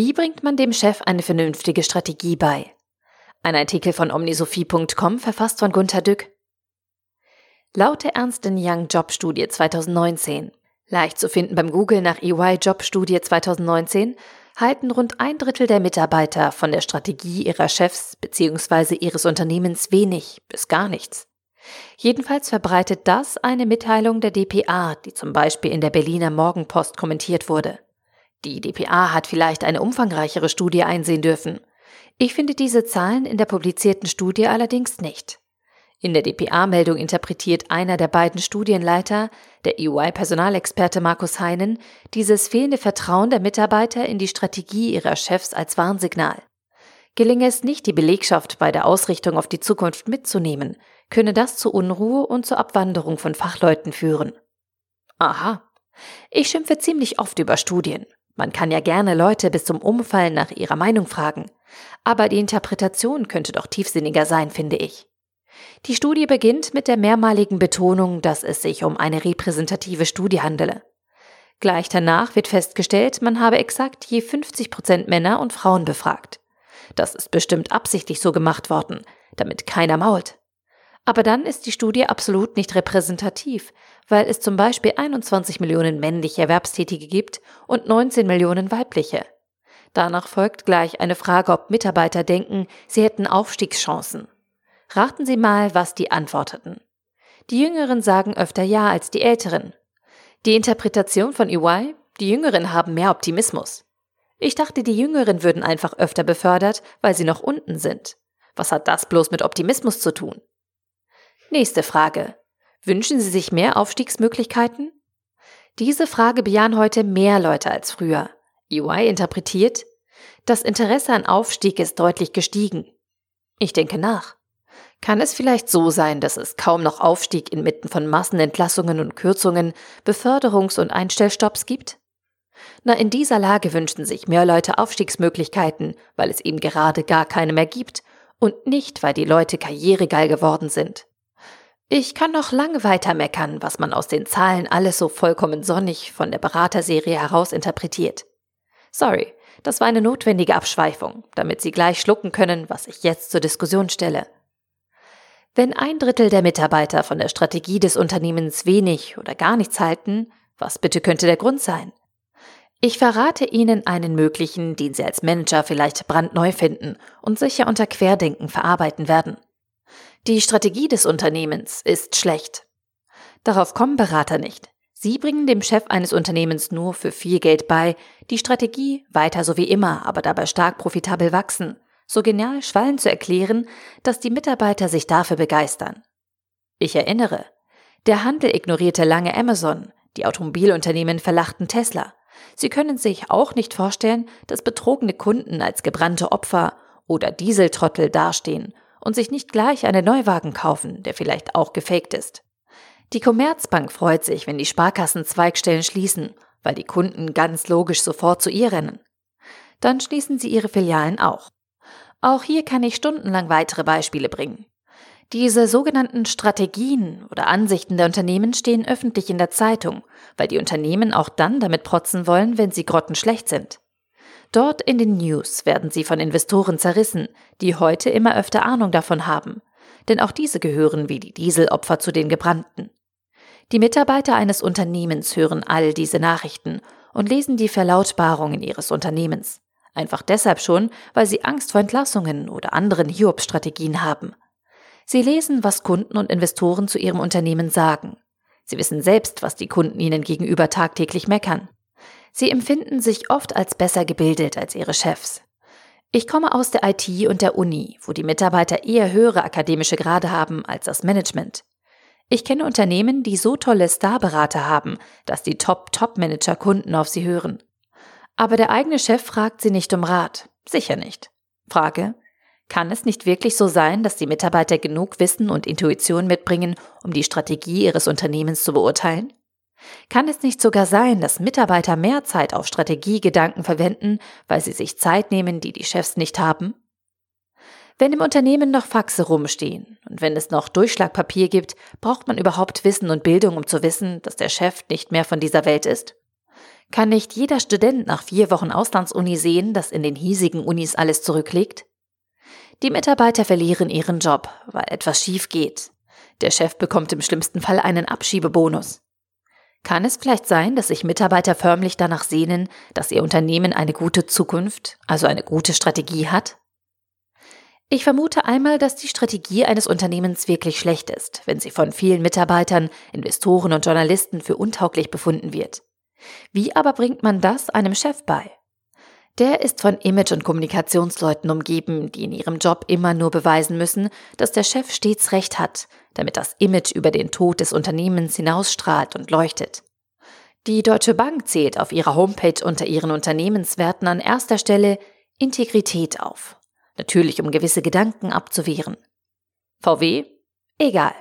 Wie bringt man dem Chef eine vernünftige Strategie bei? Ein Artikel von omnisophie.com verfasst von Gunther Dück. Laut der Ernst Young Jobstudie 2019, leicht zu finden beim Google nach EY Jobstudie 2019, halten rund ein Drittel der Mitarbeiter von der Strategie ihrer Chefs bzw. ihres Unternehmens wenig bis gar nichts. Jedenfalls verbreitet das eine Mitteilung der DPA, die zum Beispiel in der Berliner Morgenpost kommentiert wurde. Die DPA hat vielleicht eine umfangreichere Studie einsehen dürfen. Ich finde diese Zahlen in der publizierten Studie allerdings nicht. In der DPA-Meldung interpretiert einer der beiden Studienleiter, der EY-Personalexperte Markus Heinen, dieses fehlende Vertrauen der Mitarbeiter in die Strategie ihrer Chefs als Warnsignal. Gelinge es nicht, die Belegschaft bei der Ausrichtung auf die Zukunft mitzunehmen, könne das zu Unruhe und zur Abwanderung von Fachleuten führen. Aha. Ich schimpfe ziemlich oft über Studien. Man kann ja gerne Leute bis zum Umfallen nach ihrer Meinung fragen. Aber die Interpretation könnte doch tiefsinniger sein, finde ich. Die Studie beginnt mit der mehrmaligen Betonung, dass es sich um eine repräsentative Studie handele. Gleich danach wird festgestellt, man habe exakt je 50 Prozent Männer und Frauen befragt. Das ist bestimmt absichtlich so gemacht worden, damit keiner mault. Aber dann ist die Studie absolut nicht repräsentativ, weil es zum Beispiel 21 Millionen männliche Erwerbstätige gibt und 19 Millionen weibliche. Danach folgt gleich eine Frage, ob Mitarbeiter denken, sie hätten Aufstiegschancen. Raten Sie mal, was die antworteten. Die Jüngeren sagen öfter Ja als die Älteren. Die Interpretation von EY? Die Jüngeren haben mehr Optimismus. Ich dachte, die Jüngeren würden einfach öfter befördert, weil sie noch unten sind. Was hat das bloß mit Optimismus zu tun? Nächste Frage. Wünschen Sie sich mehr Aufstiegsmöglichkeiten? Diese Frage bejahen heute mehr Leute als früher. EY interpretiert, das Interesse an Aufstieg ist deutlich gestiegen. Ich denke nach. Kann es vielleicht so sein, dass es kaum noch Aufstieg inmitten von Massenentlassungen und Kürzungen, Beförderungs- und Einstellstopps gibt? Na, in dieser Lage wünschen sich mehr Leute Aufstiegsmöglichkeiten, weil es eben gerade gar keine mehr gibt und nicht, weil die Leute karrieregeil geworden sind. Ich kann noch lange weiter meckern, was man aus den Zahlen alles so vollkommen sonnig von der Beraterserie heraus interpretiert. Sorry, das war eine notwendige Abschweifung, damit Sie gleich schlucken können, was ich jetzt zur Diskussion stelle. Wenn ein Drittel der Mitarbeiter von der Strategie des Unternehmens wenig oder gar nichts halten, was bitte könnte der Grund sein? Ich verrate Ihnen einen möglichen, den Sie als Manager vielleicht brandneu finden und sicher unter Querdenken verarbeiten werden. Die Strategie des Unternehmens ist schlecht. Darauf kommen Berater nicht. Sie bringen dem Chef eines Unternehmens nur für viel Geld bei, die Strategie weiter so wie immer, aber dabei stark profitabel wachsen so genial Schwallen zu erklären, dass die Mitarbeiter sich dafür begeistern. Ich erinnere, der Handel ignorierte lange Amazon, die Automobilunternehmen verlachten Tesla. Sie können sich auch nicht vorstellen, dass betrogene Kunden als gebrannte Opfer oder Dieseltrottel dastehen und sich nicht gleich einen Neuwagen kaufen, der vielleicht auch gefaked ist. Die Commerzbank freut sich, wenn die Sparkassen Zweigstellen schließen, weil die Kunden ganz logisch sofort zu ihr rennen. Dann schließen sie ihre Filialen auch. Auch hier kann ich stundenlang weitere Beispiele bringen. Diese sogenannten Strategien oder Ansichten der Unternehmen stehen öffentlich in der Zeitung, weil die Unternehmen auch dann damit protzen wollen, wenn sie grottenschlecht sind. Dort in den News werden sie von Investoren zerrissen, die heute immer öfter Ahnung davon haben. Denn auch diese gehören wie die Dieselopfer zu den Gebrannten. Die Mitarbeiter eines Unternehmens hören all diese Nachrichten und lesen die Verlautbarungen ihres Unternehmens. Einfach deshalb schon, weil sie Angst vor Entlassungen oder anderen Hiobstrategien haben. Sie lesen, was Kunden und Investoren zu ihrem Unternehmen sagen. Sie wissen selbst, was die Kunden ihnen gegenüber tagtäglich meckern. Sie empfinden sich oft als besser gebildet als ihre Chefs. Ich komme aus der IT und der Uni, wo die Mitarbeiter eher höhere akademische Grade haben als das Management. Ich kenne Unternehmen, die so tolle Starberater haben, dass die Top-Top-Manager Kunden auf sie hören. Aber der eigene Chef fragt sie nicht um Rat. Sicher nicht. Frage. Kann es nicht wirklich so sein, dass die Mitarbeiter genug Wissen und Intuition mitbringen, um die Strategie ihres Unternehmens zu beurteilen? Kann es nicht sogar sein, dass Mitarbeiter mehr Zeit auf Strategiegedanken verwenden, weil sie sich Zeit nehmen, die die Chefs nicht haben? Wenn im Unternehmen noch Faxe rumstehen und wenn es noch Durchschlagpapier gibt, braucht man überhaupt Wissen und Bildung, um zu wissen, dass der Chef nicht mehr von dieser Welt ist? Kann nicht jeder Student nach vier Wochen Auslandsuni sehen, dass in den hiesigen Unis alles zurückliegt? Die Mitarbeiter verlieren ihren Job, weil etwas schief geht. Der Chef bekommt im schlimmsten Fall einen Abschiebebonus. Kann es vielleicht sein, dass sich Mitarbeiter förmlich danach sehnen, dass ihr Unternehmen eine gute Zukunft, also eine gute Strategie hat? Ich vermute einmal, dass die Strategie eines Unternehmens wirklich schlecht ist, wenn sie von vielen Mitarbeitern, Investoren und Journalisten für untauglich befunden wird. Wie aber bringt man das einem Chef bei? Der ist von Image- und Kommunikationsleuten umgeben, die in ihrem Job immer nur beweisen müssen, dass der Chef stets recht hat, damit das Image über den Tod des Unternehmens hinausstrahlt und leuchtet. Die Deutsche Bank zählt auf ihrer Homepage unter ihren Unternehmenswerten an erster Stelle Integrität auf. Natürlich, um gewisse Gedanken abzuwehren. VW? Egal.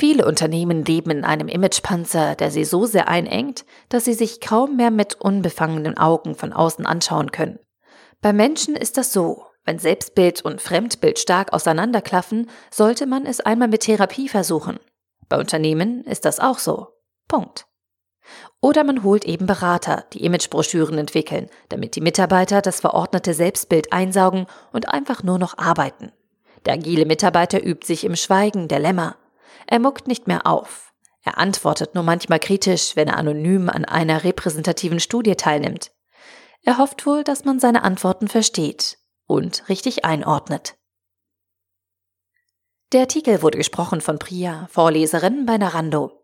Viele Unternehmen leben in einem Imagepanzer, der sie so sehr einengt, dass sie sich kaum mehr mit unbefangenen Augen von außen anschauen können. Bei Menschen ist das so. Wenn Selbstbild und Fremdbild stark auseinanderklaffen, sollte man es einmal mit Therapie versuchen. Bei Unternehmen ist das auch so. Punkt. Oder man holt eben Berater, die Imagebroschüren entwickeln, damit die Mitarbeiter das verordnete Selbstbild einsaugen und einfach nur noch arbeiten. Der agile Mitarbeiter übt sich im Schweigen der Lämmer. Er muckt nicht mehr auf. Er antwortet nur manchmal kritisch, wenn er anonym an einer repräsentativen Studie teilnimmt. Er hofft wohl, dass man seine Antworten versteht und richtig einordnet. Der Artikel wurde gesprochen von Priya, Vorleserin bei Narando.